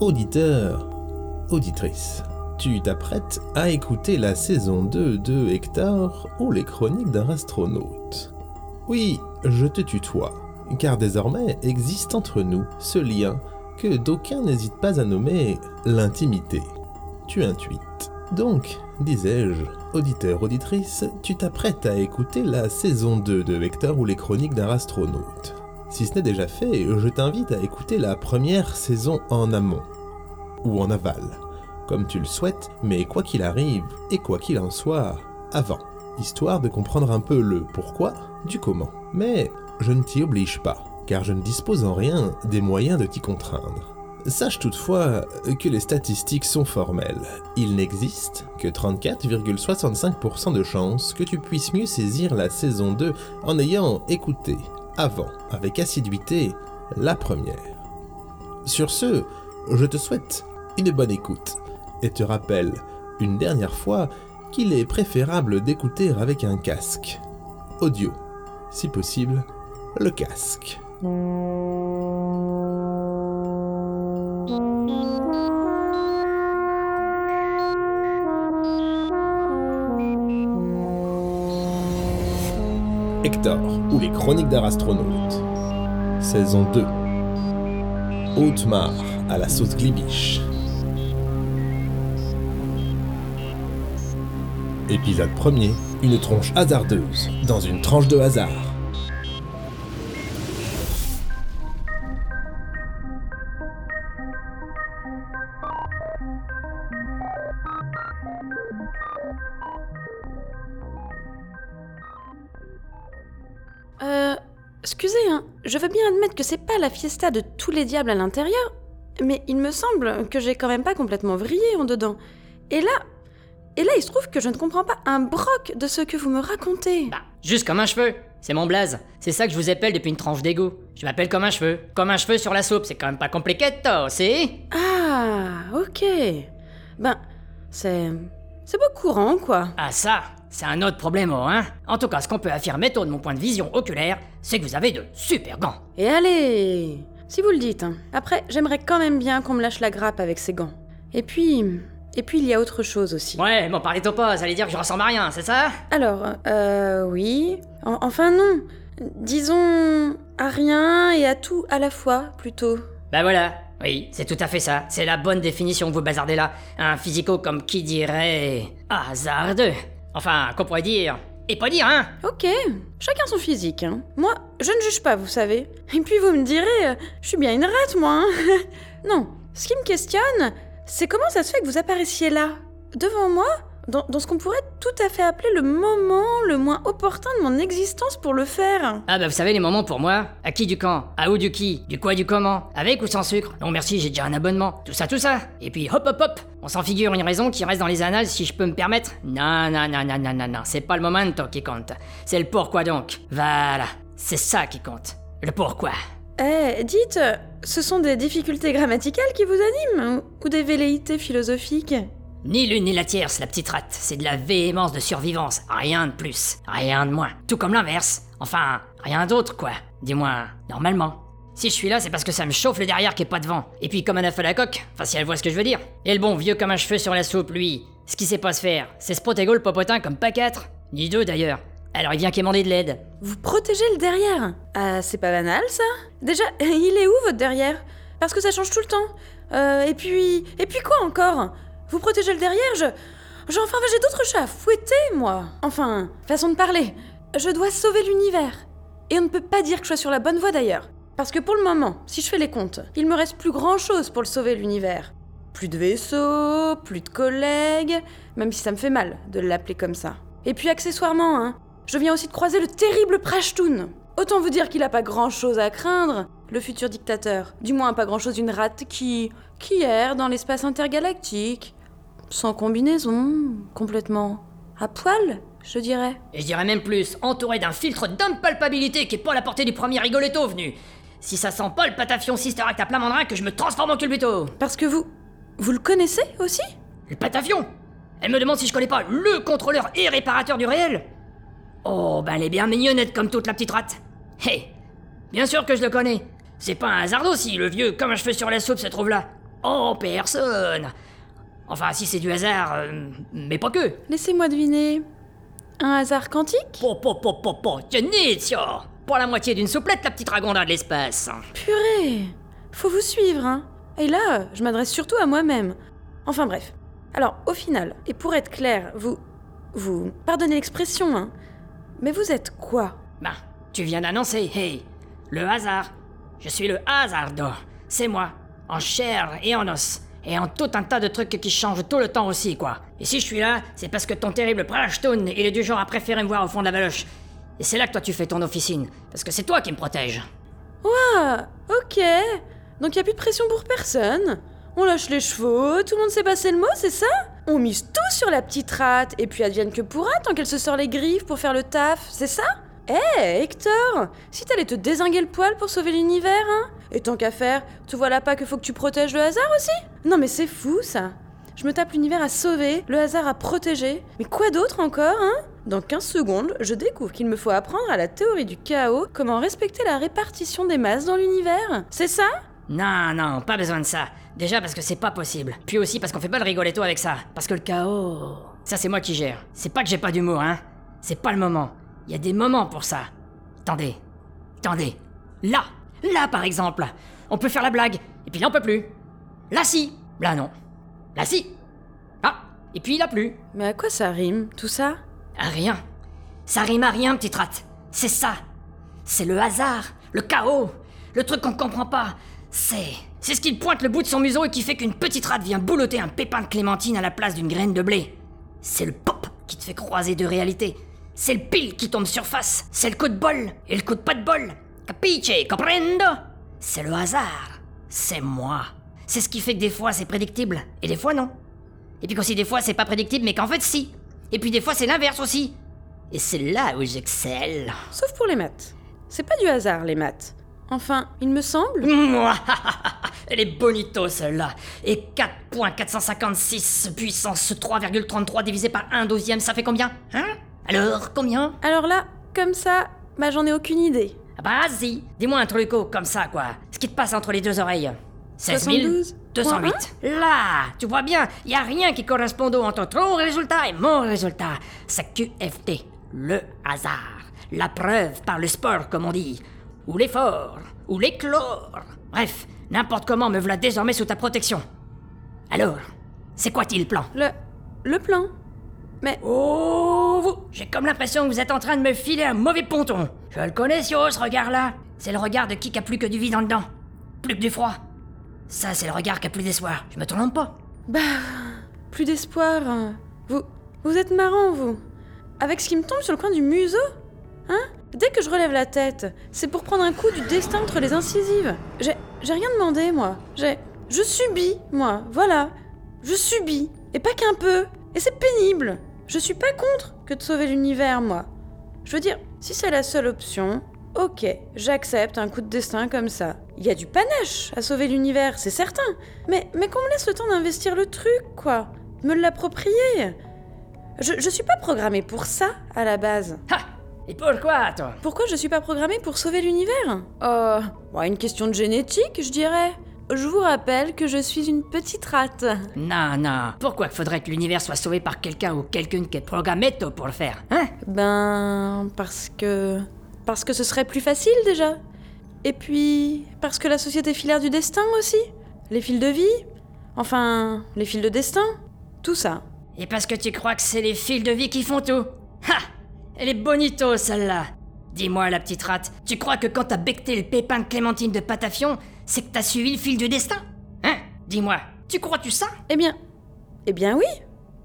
Auditeur, auditrice, tu t'apprêtes à écouter la saison 2 de Hector ou les chroniques d'un astronaute. Oui, je te tutoie, car désormais existe entre nous ce lien que d'aucuns n'hésitent pas à nommer l'intimité. Tu intuites. Donc, disais-je, auditeur, auditrice, tu t'apprêtes à écouter la saison 2 de Hector ou les chroniques d'un astronaute. Si ce n'est déjà fait, je t'invite à écouter la première saison en amont, ou en aval, comme tu le souhaites, mais quoi qu'il arrive, et quoi qu'il en soit, avant, histoire de comprendre un peu le pourquoi du comment. Mais je ne t'y oblige pas, car je ne dispose en rien des moyens de t'y contraindre. Sache toutefois que les statistiques sont formelles. Il n'existe que 34,65% de chances que tu puisses mieux saisir la saison 2 en ayant écouté avant, avec assiduité, la première. Sur ce, je te souhaite une bonne écoute et te rappelle une dernière fois qu'il est préférable d'écouter avec un casque. Audio, si possible, le casque. Hector ou les chroniques d'un astronaute. Saison 2. Haute-Mare à la sauce glibiche. Épisode 1er. Une tronche hasardeuse dans une tranche de hasard. Que c'est pas la fiesta de tous les diables à l'intérieur, mais il me semble que j'ai quand même pas complètement vrillé en dedans. Et là. Et là, il se trouve que je ne comprends pas un broc de ce que vous me racontez. Bah, juste comme un cheveu. C'est mon blaze. C'est ça que je vous appelle depuis une tranche d'égo. Je m'appelle comme un cheveu. Comme un cheveu sur la soupe. C'est quand même pas compliqué, toi, c'est Ah, ok. Ben, c'est. C'est pas courant, quoi. Ah ça, c'est un autre problème, oh, hein En tout cas, ce qu'on peut affirmer, tôt de mon point de vision oculaire, c'est que vous avez de super gants. Et allez Si vous le dites. hein. Après, j'aimerais quand même bien qu'on me lâche la grappe avec ces gants. Et puis. Et puis, il y a autre chose aussi. Ouais, bon, parlez-toi pas, ça allait dire que je ressemble à rien, c'est ça? Alors, euh, oui. En- enfin, non. Disons à rien et à tout à la fois, plutôt. Bah voilà, oui, c'est tout à fait ça. C'est la bonne définition que vous bazardez là. Un physico comme qui dirait... hasardeux. Enfin, qu'on pourrait dire... Et pas dire, hein? Ok, chacun son physique. Hein. Moi, je ne juge pas, vous savez. Et puis vous me direz, euh, je suis bien une rate, moi. hein. non, ce qui me questionne, c'est comment ça se fait que vous apparaissiez là, devant moi, dans, dans ce qu'on pourrait tout à fait appeler le moment le moins opportun de mon existence pour le faire. Ah bah vous savez les moments pour moi À qui du quand À où du qui Du quoi du comment Avec ou sans sucre Non merci, j'ai déjà un abonnement. Tout ça, tout ça. Et puis hop hop hop On s'en figure une raison qui reste dans les annales si je peux me permettre Non, non, non, non, non, non, non. C'est pas le momento qui compte. C'est le pourquoi donc. Voilà. C'est ça qui compte. Le pourquoi. Eh, dites, ce sont des difficultés grammaticales qui vous animent ou des velléités philosophiques? Ni l'une ni la tierce, la petite rate. C'est de la véhémence de survivance. Rien de plus. Rien de moins. Tout comme l'inverse. Enfin, rien d'autre, quoi. Du moins, normalement. Si je suis là, c'est parce que ça me chauffe le derrière qui est pas devant. Et puis, comme un œuf à la coque, enfin, si elle voit ce que je veux dire. Et le bon vieux comme un cheveu sur la soupe, lui, ce qu'il sait pas se faire, c'est se protéger le popotin comme pas quatre. Ni deux d'ailleurs. Alors il vient quémander de l'aide. Vous protégez le derrière Ah, c'est pas banal ça Déjà, il est où votre derrière? Parce que ça change tout le temps. Euh, et puis. Et puis quoi encore? Vous protégez le derrière Je. je- enfin, j'ai d'autres chats à fouetter, moi Enfin, façon de parler. Je dois sauver l'univers. Et on ne peut pas dire que je sois sur la bonne voie d'ailleurs. Parce que pour le moment, si je fais les comptes, il me reste plus grand chose pour le sauver l'univers. Plus de vaisseaux, plus de collègues, même si ça me fait mal de l'appeler comme ça. Et puis accessoirement, hein, je viens aussi de croiser le terrible Prashtoon. Autant vous dire qu'il a pas grand chose à craindre, le futur dictateur. Du moins pas grand chose d'une rate qui. qui erre dans l'espace intergalactique. Sans combinaison, complètement. à poil, je dirais. Et je dirais même plus, entouré d'un filtre d'impalpabilité qui est pas à la portée du premier rigoletto venu. Si ça sent pas le patafion Sister Act à plein mandrin que je me transforme en culbuto. Parce que vous. vous le connaissez aussi? Le patafion? Elle me demande si je connais pas le contrôleur et réparateur du réel Oh, ben elle est bien mignonnette comme toute la petite rate. Hé Bien sûr que je le connais. C'est pas un hasard si le vieux comme un cheveu sur la soupe se trouve là. Oh, personne Enfin, si c'est du hasard, euh, mais pas que. Laissez-moi deviner. Un hasard quantique? Po, po, po, po, po, Genizio Pour la moitié d'une souplette, la petite dragonda de l'espace. Purée Faut vous suivre, hein Et là, je m'adresse surtout à moi-même. Enfin bref. Alors, au final, et pour être clair, vous... Vous... Pardonnez l'expression, hein Mais vous êtes quoi? Ben, tu viens d'annoncer, hey, le hasard. Je suis le hasardo. C'est moi, en chair et en os. Et en tout un tas de trucs qui changent tout le temps aussi, quoi. Et si je suis là, c'est parce que ton terrible Prashtoon, il est du genre à préférer me voir au fond de la valoche. Et c'est là que toi tu fais ton officine. Parce que c'est toi qui me protège. Ah, ok. Donc y a plus de pression pour personne. On lâche les chevaux, tout le monde sait passer le mot, c'est ça? On mise tout sur la petite rate, et puis advienne que pourra tant qu'elle se sort les griffes pour faire le taf, c'est ça? Eh, Hector Si t'allais te désinguer le poil pour sauver l'univers, hein? Et tant qu'à faire, tu vois là pas que faut que tu protèges le hasard aussi? Non mais c'est fou, ça je me tape l'univers à sauver, le hasard à protéger. Mais quoi d'autre encore, hein? Dans 15 secondes, je découvre qu'il me faut apprendre à la théorie du chaos comment respecter la répartition des masses dans l'univers. C'est ça? Non, non, pas besoin de ça. Déjà parce que c'est pas possible. Puis aussi parce qu'on fait pas le rigoletto avec ça. Parce que le chaos. Ça, c'est moi qui gère. C'est pas que j'ai pas d'humour, hein. C'est pas le moment. Il y a des moments pour ça. Attendez. Attendez. Là Là, par exemple On peut faire la blague. Et puis là, on peut plus. Là, si Là, non. Là, si Ah Et puis là, plus. Mais à quoi ça rime, tout ça? À rien. Ça rime à rien, petite rate. C'est ça. C'est le hasard, le chaos, le truc qu'on comprend pas. C'est. C'est ce qui pointe le bout de son museau et qui fait qu'une petite rate vient boulotter un pépin de clémentine à la place d'une graine de blé. C'est le pop qui te fait croiser deux réalités. C'est le pile qui tombe surface. C'est le coup de bol et le coup de pas de bol. Capiche, comprendo C'est le hasard. C'est moi. C'est ce qui fait que des fois c'est prédictible et des fois non. Et puis qu'aussi des fois c'est pas prédictible mais qu'en fait si. Et puis des fois c'est l'inverse aussi. Et c'est là où j'excelle. Sauf pour les maths. C'est pas du hasard, les maths. Enfin, il me semble. Elle est bonito celle-là. Et 4.456 puissance 3,33 divisé par 1 douzième, ça fait combien Hein? Alors, combien? Alors là, comme ça, bah j'en ai aucune idée. Ah bah vas-y, dis-moi un truco comme ça quoi. Ce qui te passe entre les deux oreilles. 16 72, 208. Là, tu vois bien, y a rien qui corresponde entre ton résultat et mon résultat. C'est QFT, le hasard. La preuve par le sport, comme on dit. Ou l'effort, ou l'éclore. Bref, n'importe comment me voilà désormais sous ta protection. Alors, c'est quoi-t-il le plan? Le. le plan. Mais. Oh, vous J'ai comme l'impression que vous êtes en train de me filer un mauvais ponton. Je le connais, Sio, ce regard-là. C'est le regard de qui qui a plus que du vide en dedans. Plus que du froid. Ça, c'est le regard qui a plus d'espoir. Je me trompe pas. Bah. Plus d'espoir. hein. Vous. Vous êtes marrant, vous. Avec ce qui me tombe sur le coin du museau Hein Dès que je relève la tête, c'est pour prendre un coup du destin entre les incisives. J'ai. J'ai rien demandé, moi. J'ai. Je subis, moi. Voilà. Je subis. Et pas qu'un peu. Et c'est pénible. Je suis pas contre que de sauver l'univers, moi. Je veux dire, si c'est la seule option, ok, j'accepte un coup de destin comme ça. Il y a du panache à sauver l'univers, c'est certain. Mais, mais qu'on me laisse le temps d'investir le truc, quoi. Me l'approprier. Je, je suis pas programmée pour ça, à la base. Ha Et pourquoi, toi? Pourquoi je suis pas programmée pour sauver l'univers? Euh. ouais, une question de génétique, je dirais. Je vous rappelle que je suis une petite rate. Non, non. Pourquoi faudrait que l'univers soit sauvé par quelqu'un ou quelqu'une qui est programmé tôt pour le faire Hein? Ben. Parce que. Parce que ce serait plus facile déjà. Et puis. Parce que la société filaire du destin aussi. Les fils de vie. Enfin. Les fils de destin. Tout ça. Et parce que tu crois que c'est les fils de vie qui font tout? Ha Elle est bonito, celle-là Dis-moi, la petite rate, tu crois que quand t'as becté le pépin de clémentine de Patafion, c'est que t'as suivi le fil du destin Hein? Dis-moi, tu crois-tu ça? Eh bien. Eh bien oui.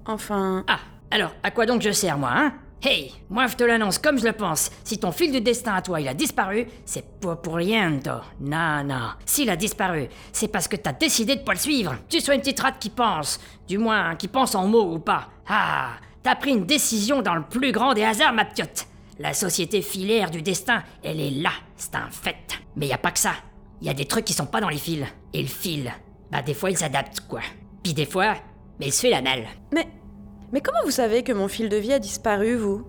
Enfin. Ah, alors, à quoi donc je sers, moi, hein? Hey, moi je te l'annonce comme je le pense. Si ton fil du destin à toi il a disparu, c'est pas pour rien, toi. Non, non. S'il a disparu, c'est parce que t'as décidé de pas le suivre. Tu sois une petite rate qui pense. Du moins, qui pense en mots ou pas. Ah, t'as pris une décision dans le plus grand des hasards, ma piotte. La société filaire du destin, elle est là, c'est un fait. Mais y a pas que ça. Y a des trucs qui sont pas dans les fils. Et le fil, bah des fois il s'adapte, quoi. Puis des fois, mais il se fait la malle. Mais. Mais comment vous savez que mon fil de vie a disparu, vous?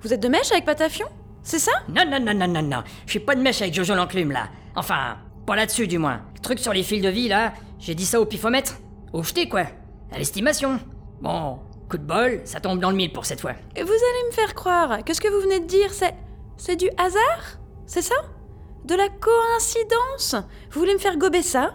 Vous êtes de mèche avec Patafion? C'est ça? Non, non, non, non, non, non. Je suis pas de mèche avec Jojo l'enclume, là. Enfin, Pas là-dessus, du moins. Le truc sur les fils de vie, là, j'ai dit ça au pifomètre. Au jeté, quoi. À l'estimation. Bon, coup de bol, ça tombe dans le mille pour cette fois. Et vous allez me faire croire que ce que vous venez de dire, c'est. C'est du hasard? C'est ça? De la coïncidence Vous voulez me faire gober ça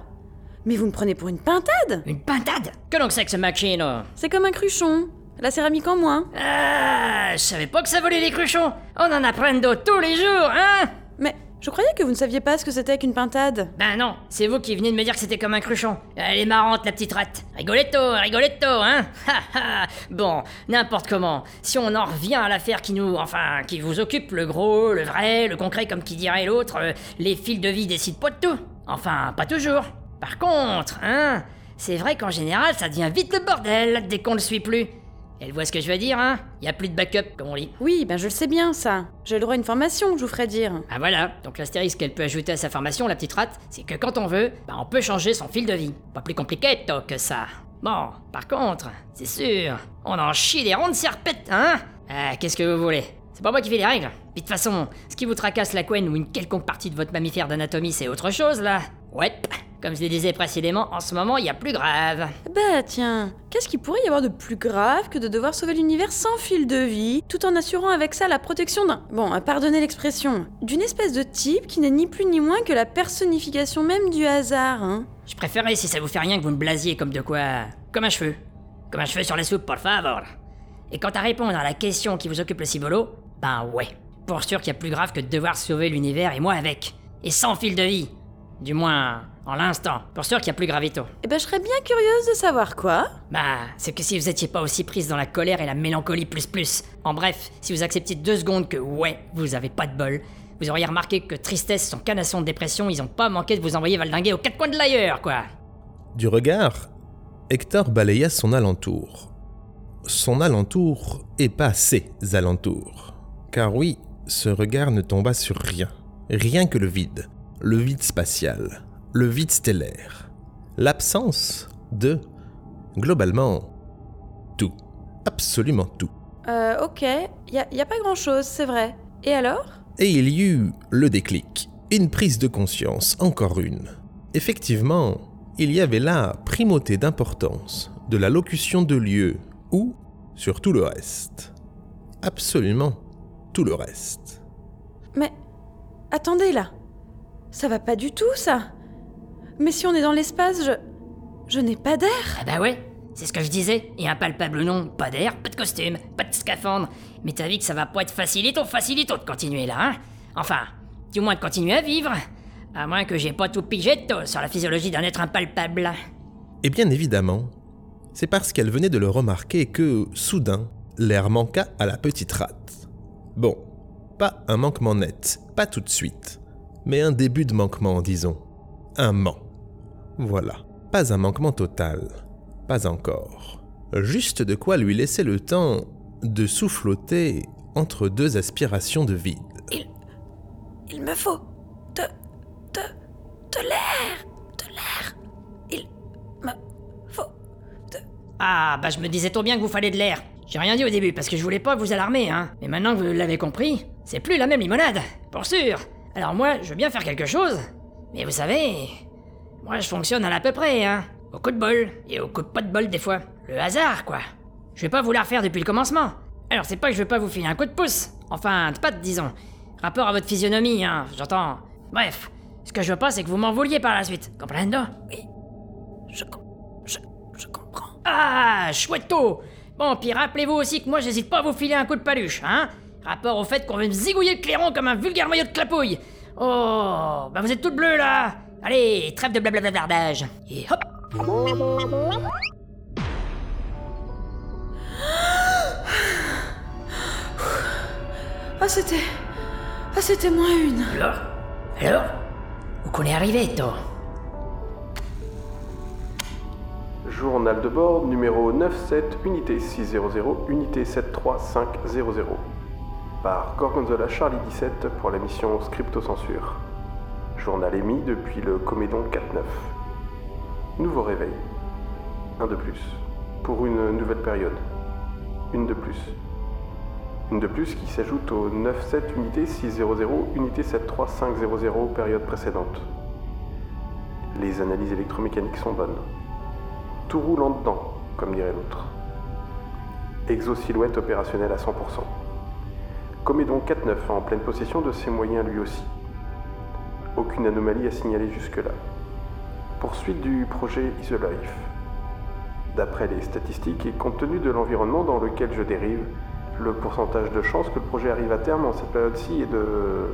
Mais vous me prenez pour une pintade Une pintade Que donc c'est que ce machino C'est comme un cruchon. La céramique en moins. Ah, je savais pas que ça volait les cruchons. On en apprend d'autres tous les jours, hein? Mais je croyais que vous ne saviez pas ce que c'était qu'une pintade. Ben non, c'est vous qui venez de me dire que c'était comme un cruchon. Elle est marrante, la petite rate. Rigoletto, rigoletto, hein Bon, n'importe comment. Si on en revient à l'affaire qui nous... Enfin, qui vous occupe, le gros, le vrai, le concret, comme qui dirait l'autre, euh, les fils de vie décident pas de tout. Enfin, pas toujours. Par contre, hein, c'est vrai qu'en général, ça devient vite le bordel dès qu'on le suit plus. Elle voit ce que je veux dire, hein? Y a plus de backup, comme on dit. Oui, ben je le sais bien, ça. J'ai le droit à une formation, je vous ferai dire. Ah voilà, donc l'astérisque qu'elle peut ajouter à sa formation, la petite rate, c'est que quand on veut, bah on peut changer son fil de vie. Pas plus compliqué toi, que ça. Bon, par contre, c'est sûr, on en chie des rondes serpettes, hein? Ah, qu'est-ce que vous voulez? C'est pas moi qui fais les règles. Puis de toute façon, ce qui vous tracasse la couenne ou une quelconque partie de votre mammifère d'anatomie, c'est autre chose, là. Ouais, comme je le disais précédemment, en ce moment, il y a plus grave. Bah tiens, qu'est-ce qu'il pourrait y avoir de plus grave que de devoir sauver l'univers sans fil de vie, tout en assurant avec ça la protection d'un... Bon, pardonnez l'expression, d'une espèce de type qui n'est ni plus ni moins que la personnification même du hasard, hein Je préférerais si ça vous fait rien que vous me blasiez comme de quoi... Comme un cheveu. Comme un cheveu sur la soupe, por favor. Et quant à répondre à la question qui vous occupe le cibolo, ben ouais. Pour sûr qu'il y a plus grave que de devoir sauver l'univers et moi avec. Et sans fil de vie. Du moins, en l'instant. Pour sûr qu'il y a plus gravito. Eh ben je serais bien curieuse de savoir quoi. Bah, c'est que si vous étiez pas aussi prise dans la colère et la mélancolie plus plus. En bref, si vous acceptiez deux secondes que ouais, vous avez pas de bol, vous auriez remarqué que tristesse, son canasson de dépression, ils ont pas manqué de vous envoyer valdinguer aux quatre coins de l'ailleurs, quoi. Du regard, Hector balaya son alentour. Son alentour et pas ses alentours. Car oui, ce regard ne tomba sur rien. Rien que le vide. Le vide spatial. Le vide stellaire. L'absence de, globalement, tout. Absolument tout. Euh, ok, y a, y a pas grand chose, c'est vrai. Et alors? Et il y eut le déclic, une prise de conscience, encore une. Effectivement, il y avait là primauté d'importance de la locution de lieu ou sur tout le reste. Absolument tout le reste. Mais attendez là. Ça va pas du tout ça. Mais si on est dans l'espace, je je n'ai pas d'air. Ah bah ouais, c'est ce que je disais. Et impalpable ou non, pas d'air, pas de costume, pas de scaphandre. Mais t'as vu que ça va pas être facilito, facilito de continuer là, hein Enfin, du moins de continuer à vivre. À moins que j'ai pas tout pigé tôt sur la physiologie d'un être impalpable. Et bien évidemment, c'est parce qu'elle venait de le remarquer que, soudain, l'air manqua à la petite rate. Bon, pas un manquement net, pas tout de suite, mais un début de manquement, disons. Un ment. Voilà, pas un manquement total, pas encore. Juste de quoi lui laisser le temps de souffloter entre deux aspirations de vide. Il me faut de de de l'air, de l'air. Il me faut de Ah, bah je me disais trop bien que vous fallait de l'air. J'ai rien dit au début parce que je voulais pas vous alarmer, hein. Mais maintenant que vous l'avez compris, c'est plus la même limonade, pour sûr. Alors moi, je veux bien faire quelque chose. Mais vous savez, moi je fonctionne à l'à peu près, hein. Au coup de bol, et au coup de pas de bol des fois. Le hasard, quoi. Je vais pas vous la refaire depuis le commencement. Alors c'est pas que je veux pas vous filer un coup de pouce. Enfin, de patte, disons. Rapport à votre physionomie, hein, j'entends. Bref, ce que je veux pas, c'est que vous m'en vouliez par la suite. Comprendo Oui. Je comprends. Ah, chouetto Bon, puis rappelez-vous aussi que moi j'hésite pas à vous filer un coup de paluche, hein Rapport au fait qu'on veut me zigouiller le clairon comme un vulgaire maillot de clapouille. Oh, bah vous êtes toutes bleues là Allez, trêve de blablablardage. Et hop Ah c'était ah c'était moins une. Alors? Alors? Où qu'on est arrivé, toi? Journal de bord numéro 97, unité 600, unité 73500. Par Gorgonzola Charlie 17 pour la mission Scripto-censure. Journal émis depuis le Comédon 4-9. Nouveau réveil. Un de plus. Pour une nouvelle période. Une de plus. Une de plus qui s'ajoute au 97 unité 600, unité 73500 période précédente. Les analyses électromécaniques sont bonnes. Tout roule en dedans, comme dirait l'autre. Exosilhouette opérationnelle à 100%. Comédon 4-9 en pleine possession de ses moyens lui aussi. Aucune anomalie à signaler jusque-là. Poursuite du projet Isolife. D'après les statistiques et compte tenu de l'environnement dans lequel je dérive, le pourcentage de chance que le projet arrive à terme en cette période-ci est de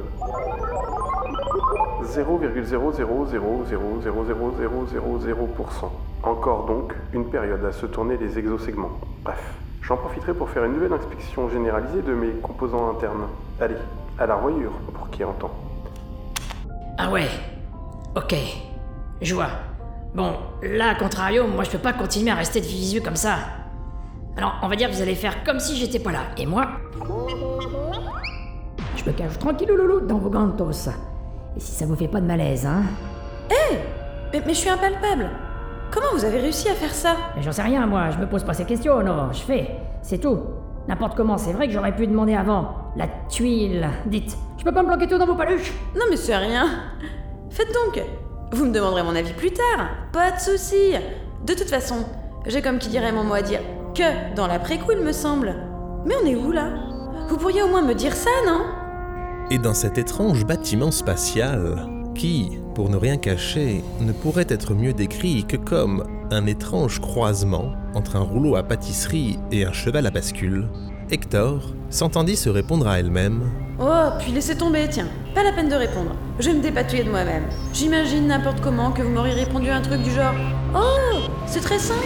0,00000000000%. Encore donc une période à se tourner les exosegments. Bref, j'en profiterai pour faire une nouvelle inspection généralisée de mes composants internes. Allez, à la revoyure, pour qui entend. Ah ouais. Ok. Je vois. Bon, là, à contrario, moi je peux pas continuer à rester de visu comme ça. Alors, on va dire que vous allez faire comme si j'étais pas là. Et moi? Je me cache tranquille loulou dans vos gantos. Et si ça vous fait pas de malaise, hein? Mais, mais je suis impalpable. Comment vous avez réussi à faire ça Mais j'en sais rien, moi, je me pose pas ces questions, non, je fais. C'est tout. N'importe comment, c'est vrai que j'aurais pu demander avant. La tuile. Dites, je peux pas me planquer tout dans vos paluches Non mais c'est rien. Faites donc. Vous me demanderez mon avis plus tard. Pas de souci. De toute façon, j'ai comme qui dirait mon mot à dire que dans l'après-coup, il me semble. Mais on est où là? Vous pourriez au moins me dire ça, non? Et dans cet étrange bâtiment spatial, qui, pour ne rien cacher, ne pourrait être mieux décrit que comme un étrange croisement entre un rouleau à pâtisserie et un cheval à bascule, Hector s'entendit se répondre à elle-même Oh, puis laissez tomber, tiens. Pas la peine de répondre. Je vais me dépatouiller de moi-même. J'imagine n'importe comment que vous m'auriez répondu un truc du genre Oh, c'est très simple.